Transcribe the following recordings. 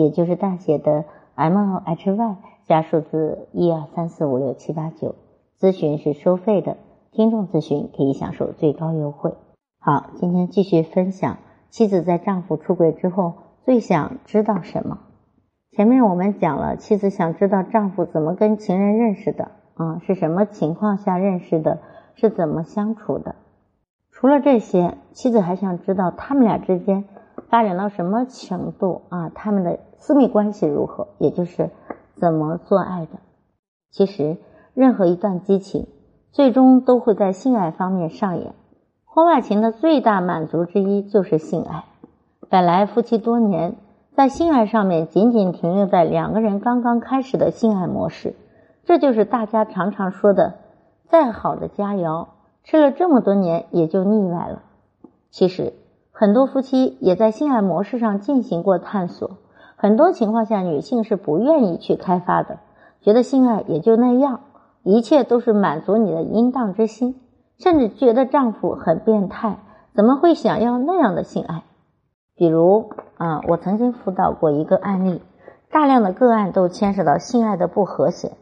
也就是大写的 M O H Y 加数字一二三四五六七八九，咨询是收费的，听众咨询可以享受最高优惠。好，今天继续分享妻子在丈夫出轨之后最想知道什么。前面我们讲了，妻子想知道丈夫怎么跟情人认识的啊，是什么情况下认识的，是怎么相处的。除了这些，妻子还想知道他们俩之间。发展到什么程度啊？他们的私密关系如何？也就是怎么做爱的？其实，任何一段激情，最终都会在性爱方面上演。婚外情的最大满足之一就是性爱。本来夫妻多年，在性爱上面仅仅停留在两个人刚刚开始的性爱模式，这就是大家常常说的“再好的佳肴，吃了这么多年也就腻歪了”。其实。很多夫妻也在性爱模式上进行过探索，很多情况下女性是不愿意去开发的，觉得性爱也就那样，一切都是满足你的淫荡之心，甚至觉得丈夫很变态，怎么会想要那样的性爱？比如啊，我曾经辅导过一个案例，大量的个案都牵涉到性爱的不和谐，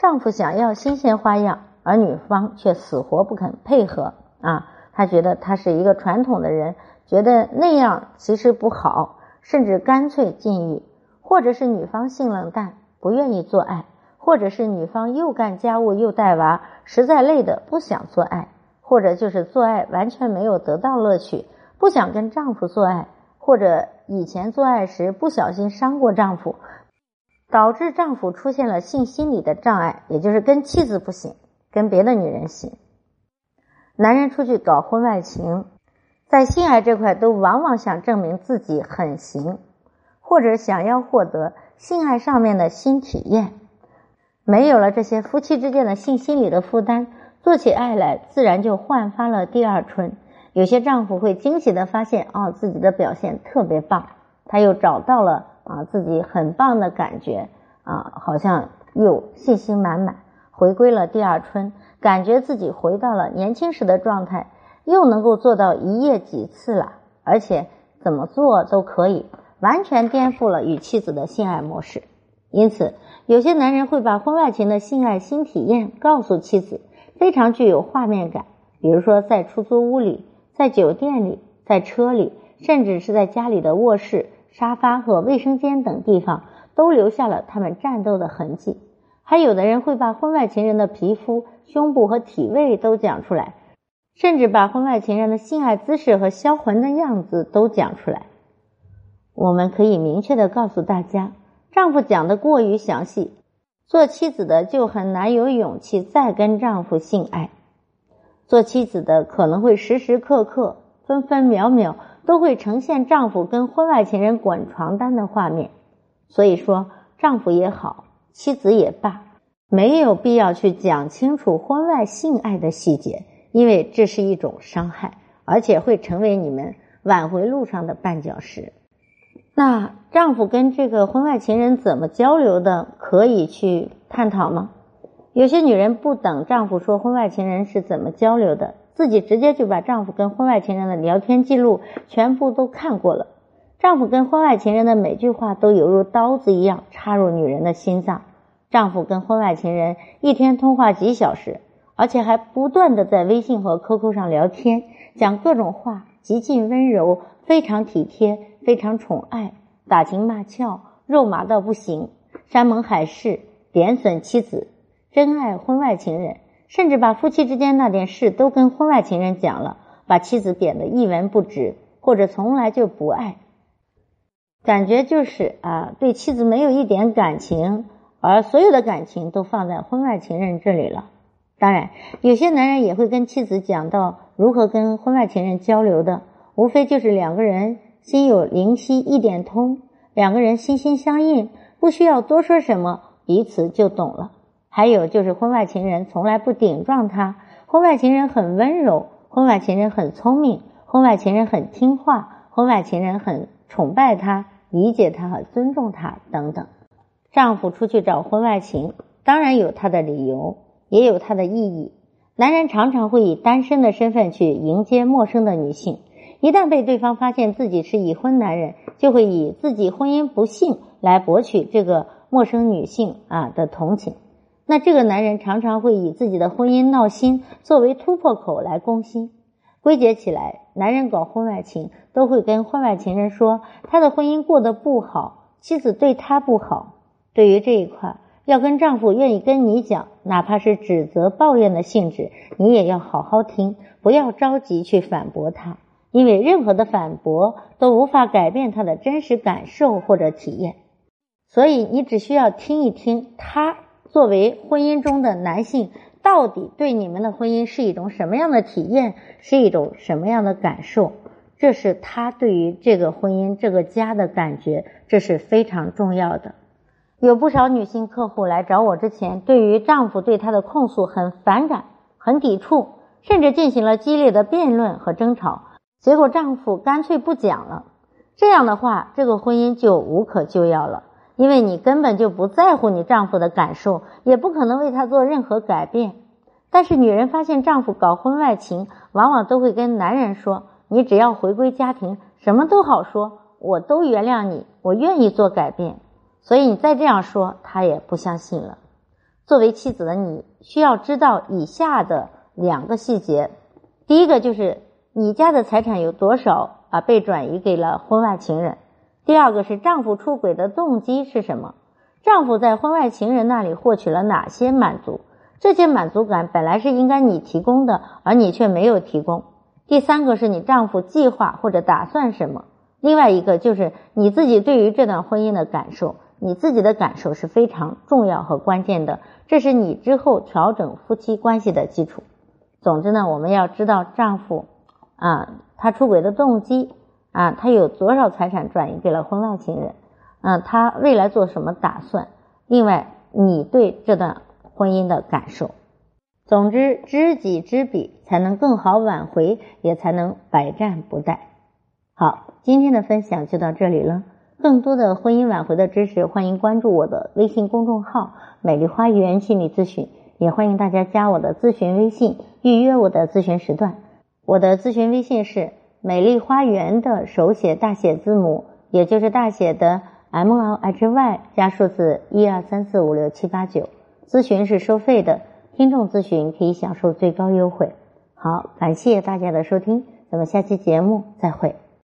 丈夫想要新鲜花样，而女方却死活不肯配合啊，他觉得他是一个传统的人。觉得那样其实不好，甚至干脆禁欲，或者是女方性冷淡，不愿意做爱，或者是女方又干家务又带娃，实在累的不想做爱，或者就是做爱完全没有得到乐趣，不想跟丈夫做爱，或者以前做爱时不小心伤过丈夫，导致丈夫出现了性心理的障碍，也就是跟妻子不行，跟别的女人行。男人出去搞婚外情。在性爱这块，都往往想证明自己很行，或者想要获得性爱上面的新体验。没有了这些夫妻之间的性心理的负担，做起爱来自然就焕发了第二春。有些丈夫会惊喜的发现，哦，自己的表现特别棒，他又找到了啊自己很棒的感觉啊，好像又信心满满，回归了第二春，感觉自己回到了年轻时的状态。又能够做到一夜几次了，而且怎么做都可以，完全颠覆了与妻子的性爱模式。因此，有些男人会把婚外情的性爱新体验告诉妻子，非常具有画面感。比如说，在出租屋里、在酒店里、在车里，甚至是在家里的卧室、沙发和卫生间等地方，都留下了他们战斗的痕迹。还有的人会把婚外情人的皮肤、胸部和体位都讲出来。甚至把婚外情人的性爱姿势和销魂的样子都讲出来。我们可以明确的告诉大家，丈夫讲的过于详细，做妻子的就很难有勇气再跟丈夫性爱。做妻子的可能会时时刻刻、分分秒秒都会呈现丈夫跟婚外情人滚床单的画面。所以说，丈夫也好，妻子也罢，没有必要去讲清楚婚外性爱的细节。因为这是一种伤害，而且会成为你们挽回路上的绊脚石。那丈夫跟这个婚外情人怎么交流的？可以去探讨吗？有些女人不等丈夫说婚外情人是怎么交流的，自己直接就把丈夫跟婚外情人的聊天记录全部都看过了。丈夫跟婚外情人的每句话都犹如刀子一样插入女人的心脏。丈夫跟婚外情人一天通话几小时。而且还不断的在微信和 QQ 上聊天，讲各种话，极尽温柔，非常体贴，非常宠爱，打情骂俏，肉麻到不行，山盟海誓，贬损妻子，真爱婚外情人，甚至把夫妻之间那点事都跟婚外情人讲了，把妻子贬得一文不值，或者从来就不爱，感觉就是啊，对妻子没有一点感情，而所有的感情都放在婚外情人这里了。当然，有些男人也会跟妻子讲到如何跟婚外情人交流的，无非就是两个人心有灵犀一点通，两个人心心相印，不需要多说什么，彼此就懂了。还有就是婚外情人从来不顶撞他，婚外情人很温柔，婚外情人很聪明，婚外情人很听话，婚外情人很崇拜他、理解他和尊重他等等。丈夫出去找婚外情，当然有他的理由，也有他的意义。男人常常会以单身的身份去迎接陌生的女性，一旦被对方发现自己是已婚男人，就会以自己婚姻不幸来博取这个陌生女性啊的同情。那这个男人常常会以自己的婚姻闹心作为突破口来攻心。归结起来，男人搞婚外情都会跟婚外情人说他的婚姻过得不好，妻子对他不好。对于这一块。要跟丈夫愿意跟你讲，哪怕是指责、抱怨的性质，你也要好好听，不要着急去反驳他，因为任何的反驳都无法改变他的真实感受或者体验。所以你只需要听一听他作为婚姻中的男性，到底对你们的婚姻是一种什么样的体验，是一种什么样的感受，这是他对于这个婚姻、这个家的感觉，这是非常重要的。有不少女性客户来找我之前，对于丈夫对她的控诉很反感、很抵触，甚至进行了激烈的辩论和争吵。结果丈夫干脆不讲了。这样的话，这个婚姻就无可救药了，因为你根本就不在乎你丈夫的感受，也不可能为他做任何改变。但是女人发现丈夫搞婚外情，往往都会跟男人说：“你只要回归家庭，什么都好说，我都原谅你，我愿意做改变。”所以你再这样说，他也不相信了。作为妻子的你，需要知道以下的两个细节：第一个就是你家的财产有多少啊被转移给了婚外情人；第二个是丈夫出轨的动机是什么？丈夫在婚外情人那里获取了哪些满足？这些满足感本来是应该你提供的，而你却没有提供。第三个是你丈夫计划或者打算什么？另外一个就是你自己对于这段婚姻的感受。你自己的感受是非常重要和关键的，这是你之后调整夫妻关系的基础。总之呢，我们要知道丈夫啊，他出轨的动机啊，他有多少财产转移给了婚外情人，嗯，他未来做什么打算？另外，你对这段婚姻的感受。总之，知己知彼，才能更好挽回，也才能百战不殆。好，今天的分享就到这里了。更多的婚姻挽回的知识，欢迎关注我的微信公众号“美丽花园心理咨询”，也欢迎大家加我的咨询微信，预约我的咨询时段。我的咨询微信是“美丽花园”的手写大写字母，也就是大写的 M L H Y 加数字一二三四五六七八九。咨询是收费的，听众咨询可以享受最高优惠。好，感谢大家的收听，咱们下期节目再会。